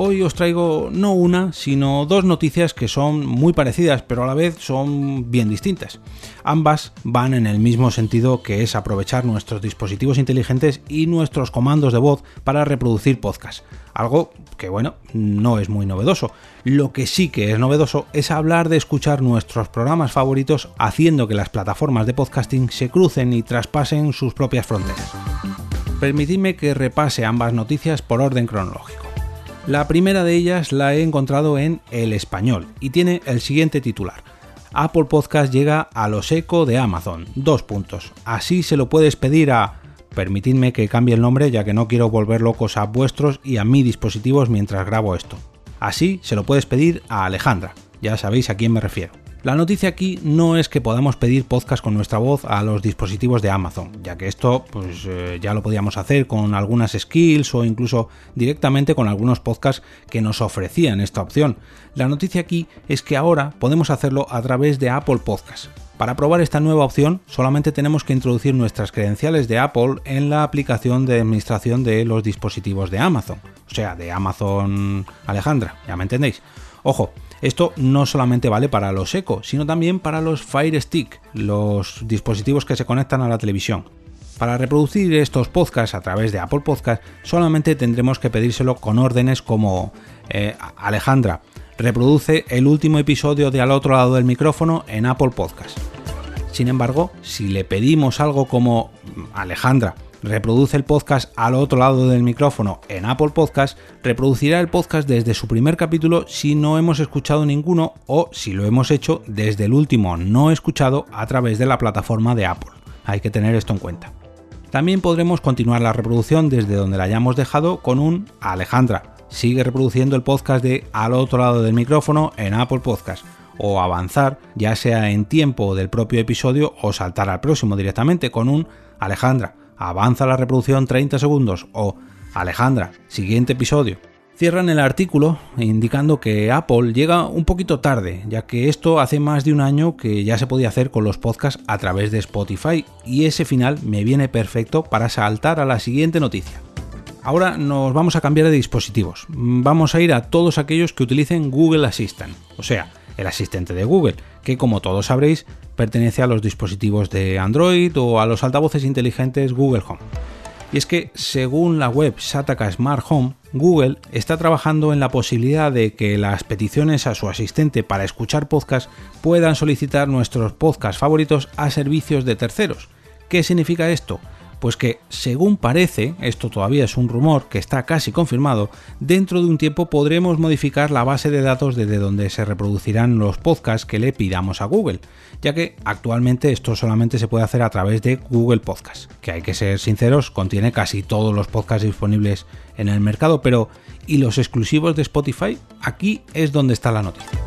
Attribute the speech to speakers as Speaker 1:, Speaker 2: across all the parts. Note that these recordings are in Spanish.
Speaker 1: Hoy os traigo no una, sino dos noticias que son muy parecidas, pero a la vez son bien distintas. Ambas van en el mismo sentido que es aprovechar nuestros dispositivos inteligentes y nuestros comandos de voz para reproducir podcast. Algo que, bueno, no es muy novedoso. Lo que sí que es novedoso es hablar de escuchar nuestros programas favoritos haciendo que las plataformas de podcasting se crucen y traspasen sus propias fronteras. Permitidme que repase ambas noticias por orden cronológico. La primera de ellas la he encontrado en El Español y tiene el siguiente titular. Apple Podcast llega a los eco de Amazon. Dos puntos. Así se lo puedes pedir a... Permitidme que cambie el nombre ya que no quiero volver locos a vuestros y a mi dispositivos mientras grabo esto. Así se lo puedes pedir a Alejandra. Ya sabéis a quién me refiero. La noticia aquí no es que podamos pedir podcast con nuestra voz a los dispositivos de Amazon, ya que esto pues, eh, ya lo podíamos hacer con algunas skills o incluso directamente con algunos podcasts que nos ofrecían esta opción. La noticia aquí es que ahora podemos hacerlo a través de Apple Podcasts. Para probar esta nueva opción solamente tenemos que introducir nuestras credenciales de Apple en la aplicación de administración de los dispositivos de Amazon, o sea, de Amazon Alejandra, ya me entendéis. Ojo, esto no solamente vale para los Echo, sino también para los Fire Stick, los dispositivos que se conectan a la televisión. Para reproducir estos podcasts a través de Apple Podcast solamente tendremos que pedírselo con órdenes como eh, Alejandra, reproduce el último episodio de al otro lado del micrófono en Apple Podcast. Sin embargo, si le pedimos algo como Alejandra, reproduce el podcast al otro lado del micrófono en Apple Podcast, reproducirá el podcast desde su primer capítulo si no hemos escuchado ninguno o si lo hemos hecho desde el último no escuchado a través de la plataforma de Apple. Hay que tener esto en cuenta. También podremos continuar la reproducción desde donde la hayamos dejado con un Alejandra. Sigue reproduciendo el podcast de al otro lado del micrófono en Apple Podcast o avanzar, ya sea en tiempo del propio episodio o saltar al próximo directamente con un Alejandra avanza la reproducción 30 segundos o Alejandra, siguiente episodio. Cierran el artículo indicando que Apple llega un poquito tarde, ya que esto hace más de un año que ya se podía hacer con los podcasts a través de Spotify y ese final me viene perfecto para saltar a la siguiente noticia. Ahora nos vamos a cambiar de dispositivos. Vamos a ir a todos aquellos que utilicen Google Assistant, o sea, el asistente de Google, que como todos sabréis pertenece a los dispositivos de Android o a los altavoces inteligentes Google Home. Y es que, según la web Sataka Smart Home, Google está trabajando en la posibilidad de que las peticiones a su asistente para escuchar podcast puedan solicitar nuestros podcasts favoritos a servicios de terceros. ¿Qué significa esto? Pues que, según parece, esto todavía es un rumor que está casi confirmado, dentro de un tiempo podremos modificar la base de datos desde donde se reproducirán los podcasts que le pidamos a Google, ya que actualmente esto solamente se puede hacer a través de Google Podcasts, que hay que ser sinceros, contiene casi todos los podcasts disponibles en el mercado, pero ¿y los exclusivos de Spotify? Aquí es donde está la noticia.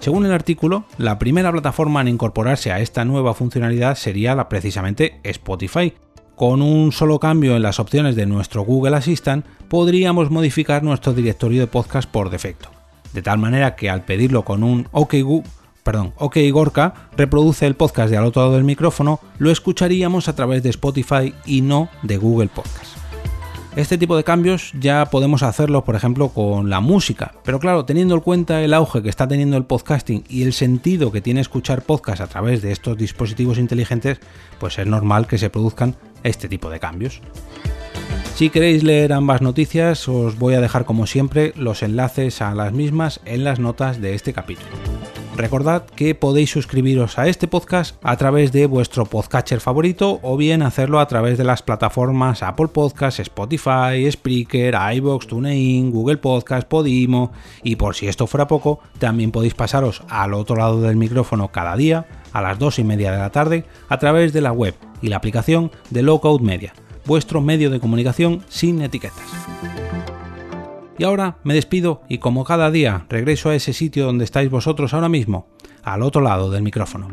Speaker 1: Según el artículo, la primera plataforma en incorporarse a esta nueva funcionalidad sería la precisamente Spotify, con un solo cambio en las opciones de nuestro Google Assistant podríamos modificar nuestro directorio de podcast por defecto. De tal manera que al pedirlo con un OK, perdón, OK Gorka reproduce el podcast de al otro lado del micrófono, lo escucharíamos a través de Spotify y no de Google Podcast. Este tipo de cambios ya podemos hacerlo, por ejemplo, con la música, pero claro, teniendo en cuenta el auge que está teniendo el podcasting y el sentido que tiene escuchar podcast a través de estos dispositivos inteligentes, pues es normal que se produzcan este tipo de cambios. Si queréis leer ambas noticias, os voy a dejar como siempre los enlaces a las mismas en las notas de este capítulo. Recordad que podéis suscribiros a este podcast a través de vuestro podcatcher favorito o bien hacerlo a través de las plataformas Apple Podcasts, Spotify, Spreaker, iBox, TuneIn, Google Podcast, Podimo y por si esto fuera poco, también podéis pasaros al otro lado del micrófono cada día a las 2 y media de la tarde a través de la web y la aplicación de Lockout Media, vuestro medio de comunicación sin etiquetas. Y ahora me despido y como cada día regreso a ese sitio donde estáis vosotros ahora mismo, al otro lado del micrófono.